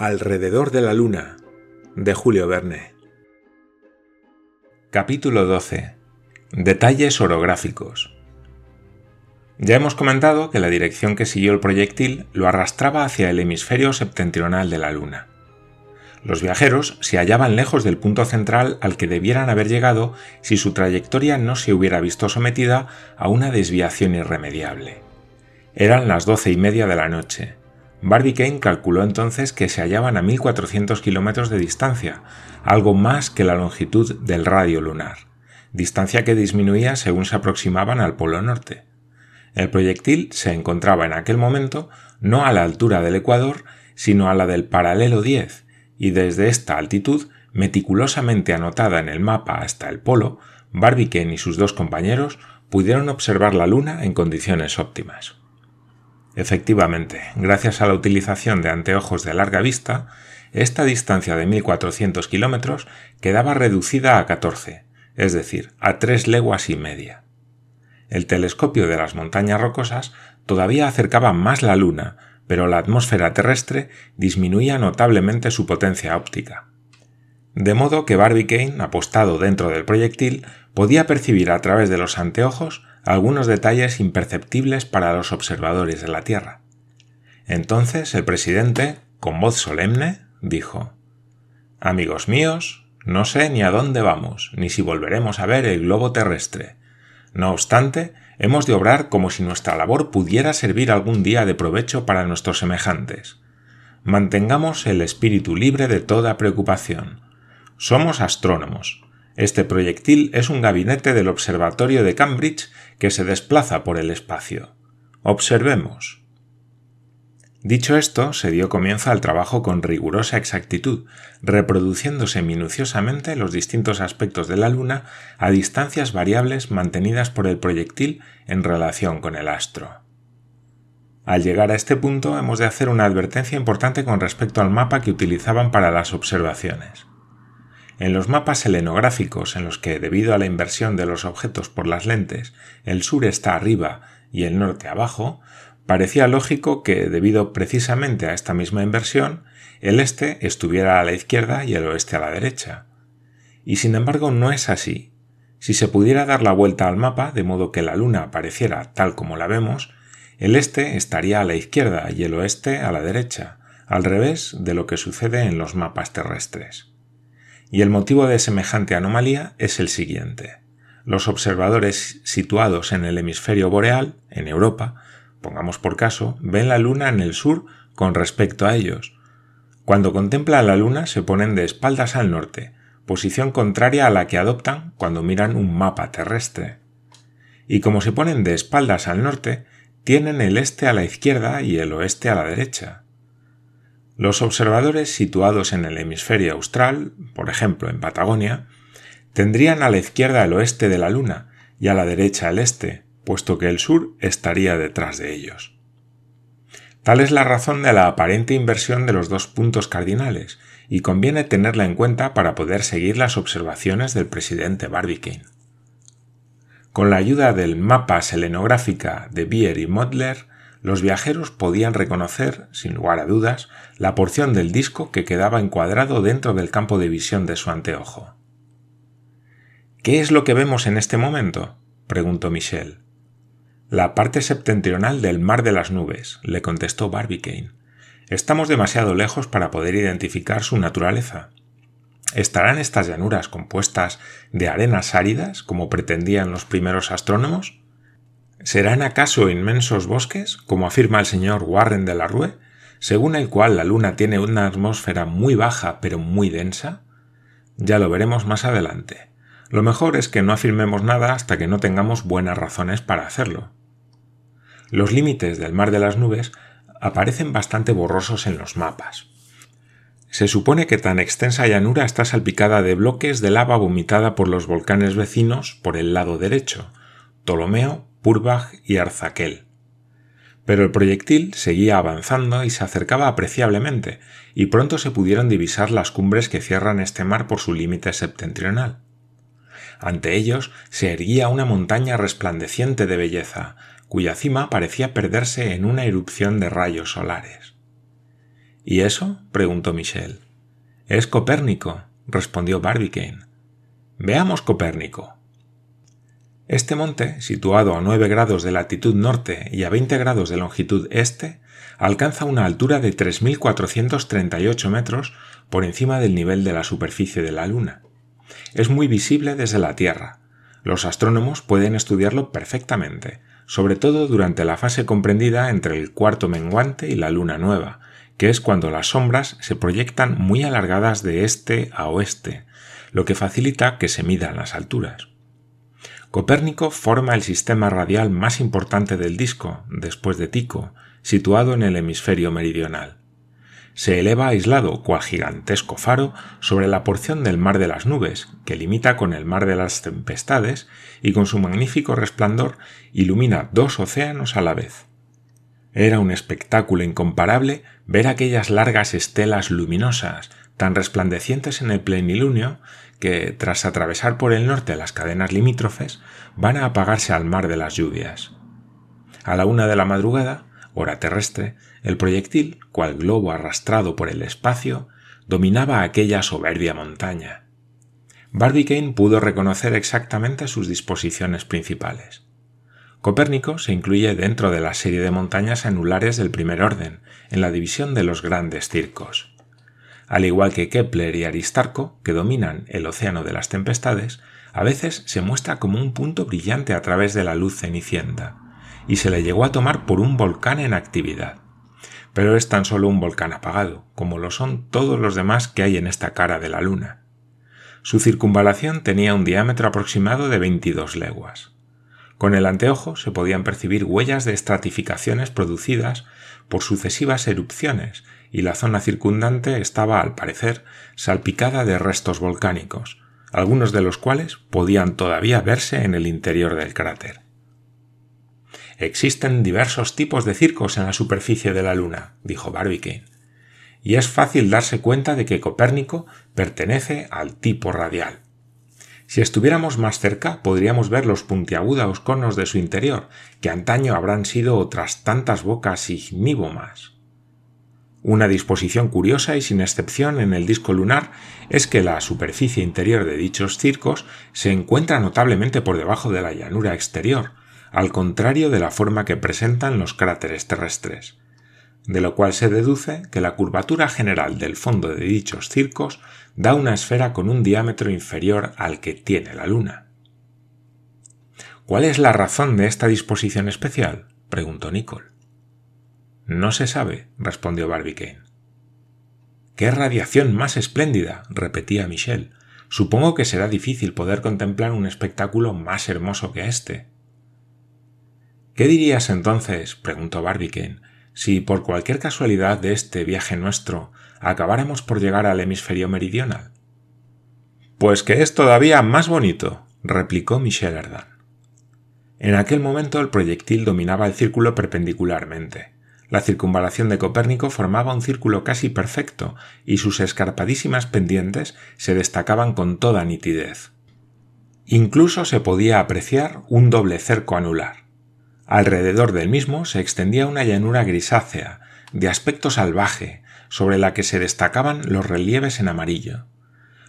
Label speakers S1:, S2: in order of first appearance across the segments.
S1: Alrededor de la Luna, de Julio Verne. Capítulo 12. Detalles orográficos. Ya hemos comentado que la dirección que siguió el proyectil lo arrastraba hacia el hemisferio septentrional de la Luna. Los viajeros se hallaban lejos del punto central al que debieran haber llegado si su trayectoria no se hubiera visto sometida a una desviación irremediable. Eran las doce y media de la noche Barbicane calculó entonces que se hallaban a 1400 kilómetros de distancia, algo más que la longitud del radio lunar, distancia que disminuía según se aproximaban al Polo Norte. El proyectil se encontraba en aquel momento no a la altura del Ecuador, sino a la del paralelo 10, y desde esta altitud, meticulosamente anotada en el mapa hasta el polo, Barbicane y sus dos compañeros pudieron observar la Luna en condiciones óptimas. Efectivamente, gracias a la utilización de anteojos de larga vista, esta distancia de 1400 kilómetros quedaba reducida a 14, es decir, a tres leguas y media. El telescopio de las montañas rocosas todavía acercaba más la Luna, pero la atmósfera terrestre disminuía notablemente su potencia óptica. De modo que Barbicane, apostado dentro del proyectil, podía percibir a través de los anteojos algunos detalles imperceptibles para los observadores de la Tierra. Entonces el presidente, con voz solemne, dijo Amigos míos, no sé ni a dónde vamos, ni si volveremos a ver el globo terrestre. No obstante, hemos de obrar como si nuestra labor pudiera servir algún día de provecho para nuestros semejantes. Mantengamos el espíritu libre de toda preocupación. Somos astrónomos, este proyectil es un gabinete del Observatorio de Cambridge que se desplaza por el espacio. Observemos. Dicho esto, se dio comienzo al trabajo con rigurosa exactitud, reproduciéndose minuciosamente los distintos aspectos de la Luna a distancias variables mantenidas por el proyectil en relación con el astro. Al llegar a este punto hemos de hacer una advertencia importante con respecto al mapa que utilizaban para las observaciones. En los mapas selenográficos en los que, debido a la inversión de los objetos por las lentes, el sur está arriba y el norte abajo, parecía lógico que, debido precisamente a esta misma inversión, el este estuviera a la izquierda y el oeste a la derecha. Y sin embargo no es así. Si se pudiera dar la vuelta al mapa de modo que la luna apareciera tal como la vemos, el este estaría a la izquierda y el oeste a la derecha, al revés de lo que sucede en los mapas terrestres. Y el motivo de semejante anomalía es el siguiente. Los observadores situados en el hemisferio boreal, en Europa, pongamos por caso, ven la Luna en el sur con respecto a ellos. Cuando contemplan la Luna se ponen de espaldas al norte, posición contraria a la que adoptan cuando miran un mapa terrestre. Y como se ponen de espaldas al norte, tienen el este a la izquierda y el oeste a la derecha. Los observadores situados en el hemisferio austral, por ejemplo en Patagonia, tendrían a la izquierda el oeste de la Luna y a la derecha el este, puesto que el sur estaría detrás de ellos. Tal es la razón de la aparente inversión de los dos puntos cardinales, y conviene tenerla en cuenta para poder seguir las observaciones del presidente Barbicane. Con la ayuda del mapa selenográfica de Bier y Modler, los viajeros podían reconocer, sin lugar a dudas, la porción del disco que quedaba encuadrado dentro del campo de visión de su anteojo. ¿Qué es lo que vemos en este momento? preguntó Michel. La parte septentrional del mar de las nubes, le contestó Barbicane. Estamos demasiado lejos para poder identificar su naturaleza. ¿Estarán estas llanuras compuestas de arenas áridas, como pretendían los primeros astrónomos? ¿Serán acaso inmensos bosques, como afirma el señor Warren de la Rue, según el cual la Luna tiene una atmósfera muy baja pero muy densa? Ya lo veremos más adelante. Lo mejor es que no afirmemos nada hasta que no tengamos buenas razones para hacerlo. Los límites del mar de las nubes aparecen bastante borrosos en los mapas. Se supone que tan extensa llanura está salpicada de bloques de lava vomitada por los volcanes vecinos por el lado derecho, Ptolomeo, Purbach y Arzaquel. Pero el proyectil seguía avanzando y se acercaba apreciablemente, y pronto se pudieron divisar las cumbres que cierran este mar por su límite septentrional. Ante ellos se erguía una montaña resplandeciente de belleza, cuya cima parecía perderse en una erupción de rayos solares. ¿Y eso? preguntó Michel. Es Copérnico, respondió Barbicane. Veamos Copérnico. Este monte, situado a 9 grados de latitud norte y a 20 grados de longitud este, alcanza una altura de 3.438 metros por encima del nivel de la superficie de la Luna. Es muy visible desde la Tierra. Los astrónomos pueden estudiarlo perfectamente, sobre todo durante la fase comprendida entre el cuarto menguante y la luna nueva, que es cuando las sombras se proyectan muy alargadas de este a oeste, lo que facilita que se midan las alturas. Copérnico forma el sistema radial más importante del disco, después de Tico, situado en el hemisferio meridional se eleva aislado, cual gigantesco faro, sobre la porción del mar de las nubes, que limita con el mar de las tempestades, y con su magnífico resplandor ilumina dos océanos a la vez. Era un espectáculo incomparable ver aquellas largas estelas luminosas, tan resplandecientes en el plenilunio, que, tras atravesar por el norte las cadenas limítrofes, van a apagarse al mar de las lluvias. A la una de la madrugada, hora terrestre, el proyectil, cual globo arrastrado por el espacio, dominaba aquella soberbia montaña. Barbicane pudo reconocer exactamente sus disposiciones principales. Copérnico se incluye dentro de la serie de montañas anulares del primer orden, en la división de los grandes circos. Al igual que Kepler y Aristarco, que dominan el océano de las tempestades, a veces se muestra como un punto brillante a través de la luz cenicienta, y se le llegó a tomar por un volcán en actividad. Pero es tan solo un volcán apagado, como lo son todos los demás que hay en esta cara de la Luna. Su circunvalación tenía un diámetro aproximado de 22 leguas. Con el anteojo se podían percibir huellas de estratificaciones producidas por sucesivas erupciones y la zona circundante estaba, al parecer, salpicada de restos volcánicos, algunos de los cuales podían todavía verse en el interior del cráter. Existen diversos tipos de circos en la superficie de la Luna, dijo Barbicane, y es fácil darse cuenta de que Copérnico pertenece al tipo radial. Si estuviéramos más cerca, podríamos ver los puntiagudos conos de su interior, que antaño habrán sido otras tantas bocas ignívomas. Una disposición curiosa y sin excepción en el disco lunar es que la superficie interior de dichos circos se encuentra notablemente por debajo de la llanura exterior, al contrario de la forma que presentan los cráteres terrestres, de lo cual se deduce que la curvatura general del fondo de dichos circos da una esfera con un diámetro inferior al que tiene la Luna. ¿Cuál es la razón de esta disposición especial? preguntó Nicole. No se sabe, respondió Barbicane. ¡Qué radiación más espléndida! repetía Michel. Supongo que será difícil poder contemplar un espectáculo más hermoso que este. ¿Qué dirías entonces, preguntó Barbicane, si por cualquier casualidad de este viaje nuestro acabáramos por llegar al hemisferio meridional? Pues que es todavía más bonito, replicó Michel Ardan. En aquel momento el proyectil dominaba el círculo perpendicularmente. La circunvalación de Copérnico formaba un círculo casi perfecto y sus escarpadísimas pendientes se destacaban con toda nitidez. Incluso se podía apreciar un doble cerco anular. Alrededor del mismo se extendía una llanura grisácea, de aspecto salvaje, sobre la que se destacaban los relieves en amarillo.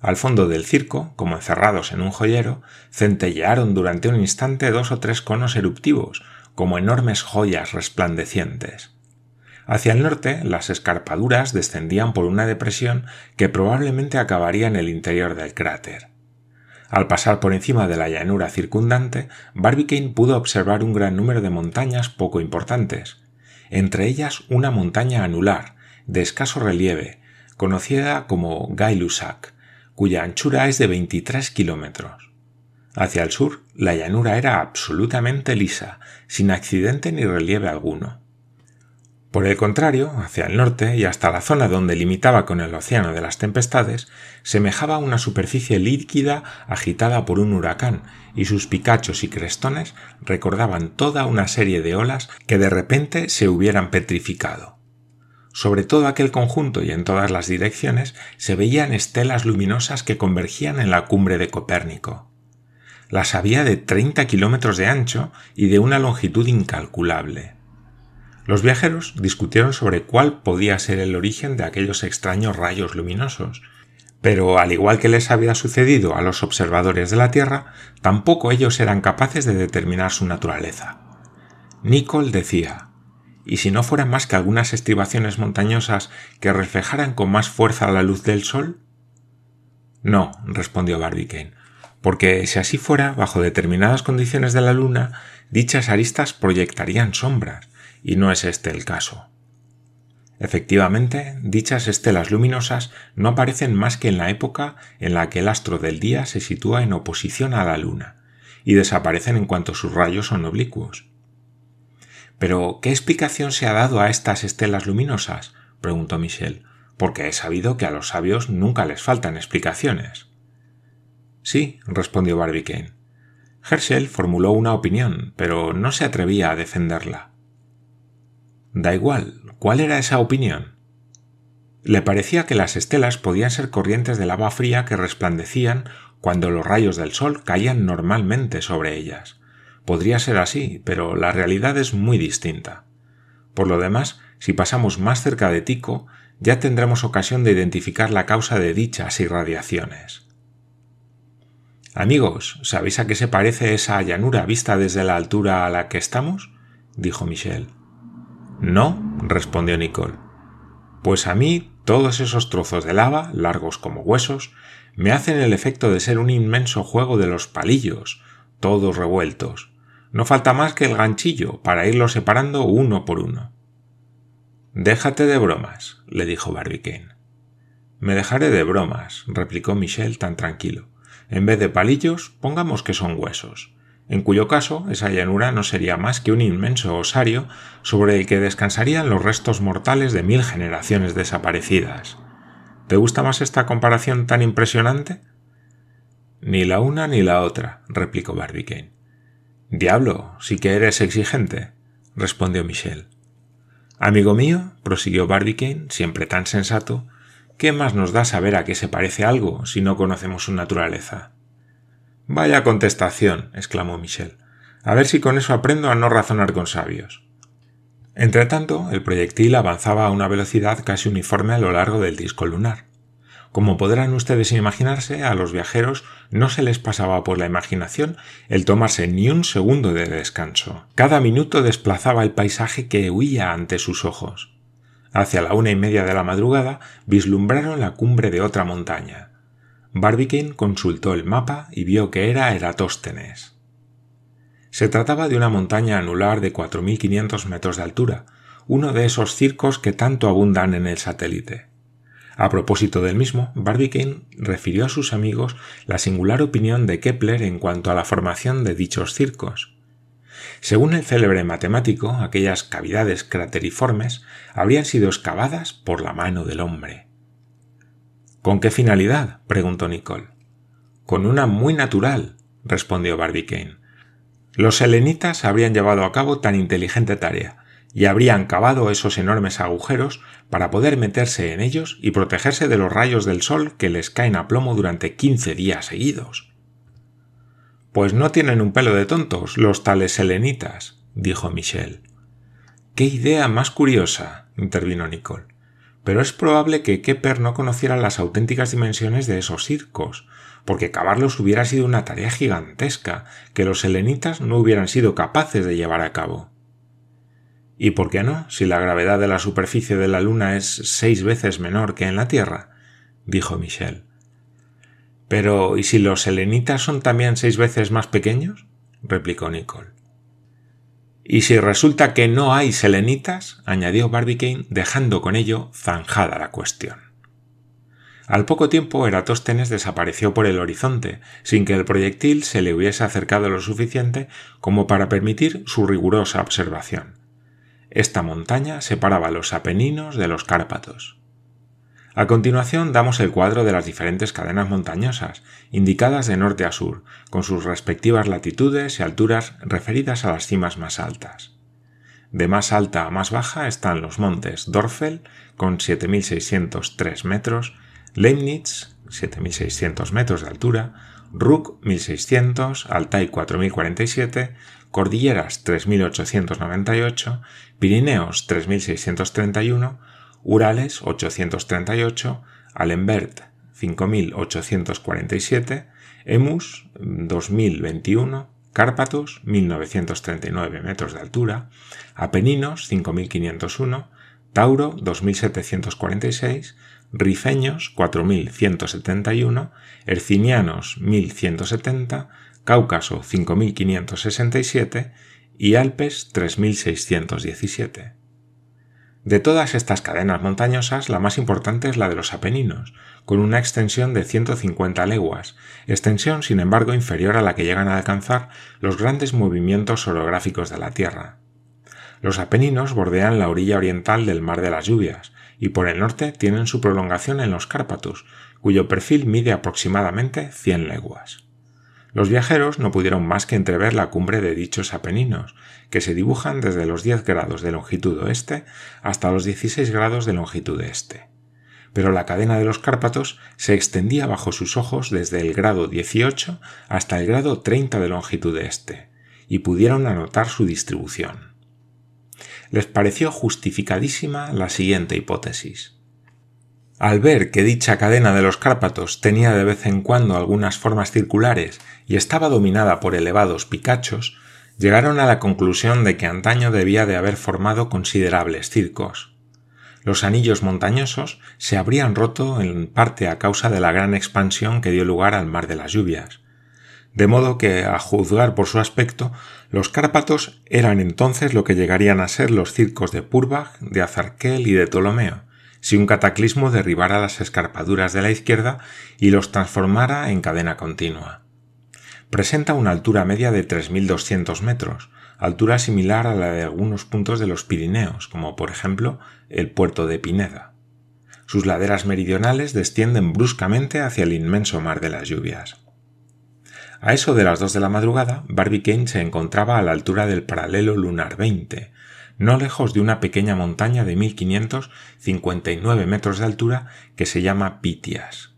S1: Al fondo del circo, como encerrados en un joyero, centellearon durante un instante dos o tres conos eruptivos, como enormes joyas resplandecientes. Hacia el norte, las escarpaduras descendían por una depresión que probablemente acabaría en el interior del cráter. Al pasar por encima de la llanura circundante, Barbicane pudo observar un gran número de montañas poco importantes, entre ellas una montaña anular, de escaso relieve, conocida como Gay-Lussac, cuya anchura es de 23 kilómetros. Hacia el sur, la llanura era absolutamente lisa, sin accidente ni relieve alguno. Por el contrario, hacia el norte y hasta la zona donde limitaba con el océano de las tempestades, semejaba una superficie líquida agitada por un huracán, y sus picachos y crestones recordaban toda una serie de olas que de repente se hubieran petrificado. Sobre todo aquel conjunto y en todas las direcciones se veían estelas luminosas que convergían en la cumbre de Copérnico. Las había de treinta kilómetros de ancho y de una longitud incalculable. Los viajeros discutieron sobre cuál podía ser el origen de aquellos extraños rayos luminosos, pero al igual que les había sucedido a los observadores de la Tierra, tampoco ellos eran capaces de determinar su naturaleza. Nicole decía ¿Y si no fueran más que algunas estribaciones montañosas que reflejaran con más fuerza la luz del sol? No, respondió Barbicane, porque si así fuera, bajo determinadas condiciones de la luna, dichas aristas proyectarían sombras, y no es este el caso. Efectivamente, dichas estelas luminosas no aparecen más que en la época en la que el astro del día se sitúa en oposición a la luna, y desaparecen en cuanto sus rayos son oblicuos. Pero, ¿qué explicación se ha dado a estas estelas luminosas? preguntó Michel, porque he sabido que a los sabios nunca les faltan explicaciones. Sí, respondió Barbicane. Herschel formuló una opinión, pero no se atrevía a defenderla. Da igual, ¿cuál era esa opinión? Le parecía que las estelas podían ser corrientes de lava fría que resplandecían cuando los rayos del sol caían normalmente sobre ellas. Podría ser así, pero la realidad es muy distinta. Por lo demás, si pasamos más cerca de Tico, ya tendremos ocasión de identificar la causa de dichas irradiaciones. Amigos, ¿sabéis a qué se parece esa llanura vista desde la altura a la que estamos? dijo Michel. No, respondió Nicole. Pues a mí todos esos trozos de lava, largos como huesos, me hacen el efecto de ser un inmenso juego de los palillos, todos revueltos, no falta más que el ganchillo para irlos separando uno por uno. Déjate de bromas, le dijo Barbicane. Me dejaré de bromas, replicó Michel tan tranquilo. En vez de palillos, pongamos que son huesos, en cuyo caso esa llanura no sería más que un inmenso osario sobre el que descansarían los restos mortales de mil generaciones desaparecidas. ¿Te gusta más esta comparación tan impresionante? Ni la una ni la otra, replicó Barbicane. Diablo, sí que eres exigente, respondió Michel. Amigo mío, prosiguió Barbicane, siempre tan sensato, ¿qué más nos da saber a qué se parece algo si no conocemos su naturaleza? Vaya contestación, exclamó Michel. A ver si con eso aprendo a no razonar con sabios. Entretanto, el proyectil avanzaba a una velocidad casi uniforme a lo largo del disco lunar. Como podrán ustedes imaginarse, a los viajeros no se les pasaba por la imaginación el tomarse ni un segundo de descanso. Cada minuto desplazaba el paisaje que huía ante sus ojos. Hacia la una y media de la madrugada vislumbraron la cumbre de otra montaña. Barbicane consultó el mapa y vio que era Eratóstenes. Se trataba de una montaña anular de 4.500 metros de altura, uno de esos circos que tanto abundan en el satélite. A propósito del mismo, Barbicane refirió a sus amigos la singular opinión de Kepler en cuanto a la formación de dichos circos. Según el célebre matemático, aquellas cavidades crateriformes habrían sido excavadas por la mano del hombre. ¿Con qué finalidad? preguntó Nicole. Con una muy natural, respondió Barbicane. Los selenitas habrían llevado a cabo tan inteligente tarea, y habrían cavado esos enormes agujeros para poder meterse en ellos y protegerse de los rayos del sol que les caen a plomo durante quince días seguidos. Pues no tienen un pelo de tontos los tales selenitas, dijo Michel. ¡Qué idea más curiosa! intervino Nicole. Pero es probable que Kepler no conociera las auténticas dimensiones de esos circos, porque cavarlos hubiera sido una tarea gigantesca que los selenitas no hubieran sido capaces de llevar a cabo. ¿Y por qué no, si la gravedad de la superficie de la Luna es seis veces menor que en la Tierra? dijo Michel. Pero ¿y si los selenitas son también seis veces más pequeños? replicó Nicole. ¿Y si resulta que no hay selenitas? añadió Barbicane, dejando con ello zanjada la cuestión. Al poco tiempo Eratóstenes desapareció por el horizonte, sin que el proyectil se le hubiese acercado lo suficiente como para permitir su rigurosa observación. Esta montaña separaba los Apeninos de los Cárpatos. A continuación damos el cuadro de las diferentes cadenas montañosas, indicadas de norte a sur, con sus respectivas latitudes y alturas referidas a las cimas más altas. De más alta a más baja están los montes Dorfel, con 7.603 metros, Leibniz, 7.600 metros de altura, Ruck, 1.600, Altai, 4.047, Cordilleras 3898, Pirineos 3631, Urales 838, Alembert 5847, Emus 2021, Cárpatos 1939 metros de altura, Apeninos 5501, Tauro 2746, Rifeños 4171, Ercinianos 1170, Cáucaso 5567 y Alpes 3617. De todas estas cadenas montañosas, la más importante es la de los Apeninos, con una extensión de 150 leguas, extensión sin embargo inferior a la que llegan a alcanzar los grandes movimientos orográficos de la Tierra. Los Apeninos bordean la orilla oriental del Mar de las Lluvias, y por el norte tienen su prolongación en los Cárpatos, cuyo perfil mide aproximadamente 100 leguas. Los viajeros no pudieron más que entrever la cumbre de dichos Apeninos, que se dibujan desde los 10 grados de longitud oeste hasta los 16 grados de longitud este. Pero la cadena de los Cárpatos se extendía bajo sus ojos desde el grado 18 hasta el grado 30 de longitud este, y pudieron anotar su distribución. Les pareció justificadísima la siguiente hipótesis. Al ver que dicha cadena de los Cárpatos tenía de vez en cuando algunas formas circulares y estaba dominada por elevados picachos, llegaron a la conclusión de que antaño debía de haber formado considerables circos. Los anillos montañosos se habrían roto en parte a causa de la gran expansión que dio lugar al mar de las lluvias. De modo que, a juzgar por su aspecto, los Cárpatos eran entonces lo que llegarían a ser los circos de Purbach, de Azarquel y de Ptolomeo, si un cataclismo derribara las escarpaduras de la izquierda y los transformara en cadena continua. Presenta una altura media de 3.200 metros, altura similar a la de algunos puntos de los Pirineos, como por ejemplo el puerto de Pineda. Sus laderas meridionales descienden bruscamente hacia el inmenso mar de las lluvias. A eso de las dos de la madrugada, Barbicane se encontraba a la altura del paralelo lunar 20, no lejos de una pequeña montaña de 1559 metros de altura que se llama Pitias.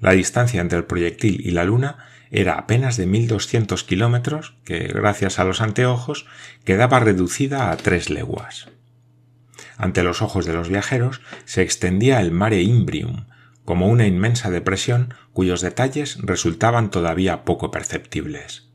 S1: La distancia entre el proyectil y la Luna era apenas de 1200 kilómetros, que gracias a los anteojos quedaba reducida a tres leguas. Ante los ojos de los viajeros se extendía el mare Imbrium, como una inmensa depresión cuyos detalles resultaban todavía poco perceptibles.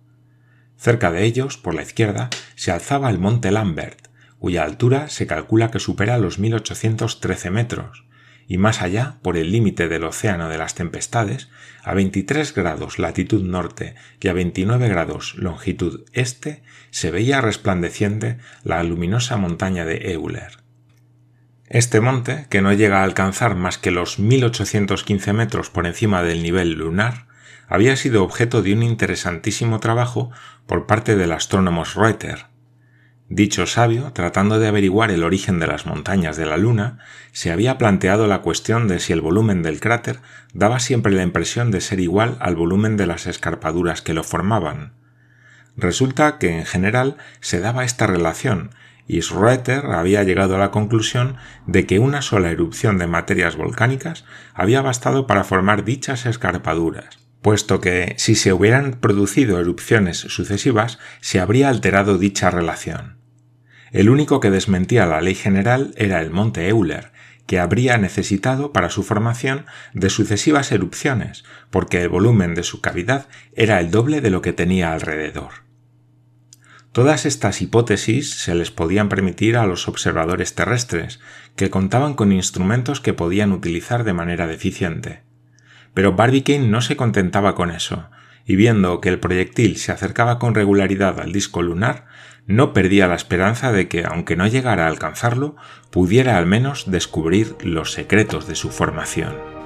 S1: Cerca de ellos, por la izquierda, se alzaba el monte Lambert, cuya altura se calcula que supera los 1813 metros, y más allá, por el límite del océano de las tempestades, a 23 grados latitud norte y a 29 grados longitud este, se veía resplandeciente la luminosa montaña de Euler. Este monte, que no llega a alcanzar más que los 1815 metros por encima del nivel lunar, había sido objeto de un interesantísimo trabajo por parte del astrónomo Reuter, Dicho sabio, tratando de averiguar el origen de las montañas de la Luna, se había planteado la cuestión de si el volumen del cráter daba siempre la impresión de ser igual al volumen de las escarpaduras que lo formaban. Resulta que en general se daba esta relación, y Schroeter había llegado a la conclusión de que una sola erupción de materias volcánicas había bastado para formar dichas escarpaduras, puesto que si se hubieran producido erupciones sucesivas se habría alterado dicha relación. El único que desmentía la ley general era el monte Euler, que habría necesitado para su formación de sucesivas erupciones, porque el volumen de su cavidad era el doble de lo que tenía alrededor. Todas estas hipótesis se les podían permitir a los observadores terrestres, que contaban con instrumentos que podían utilizar de manera deficiente. Pero Barbicane no se contentaba con eso, y viendo que el proyectil se acercaba con regularidad al disco lunar, no perdía la esperanza de que, aunque no llegara a alcanzarlo, pudiera al menos descubrir los secretos de su formación.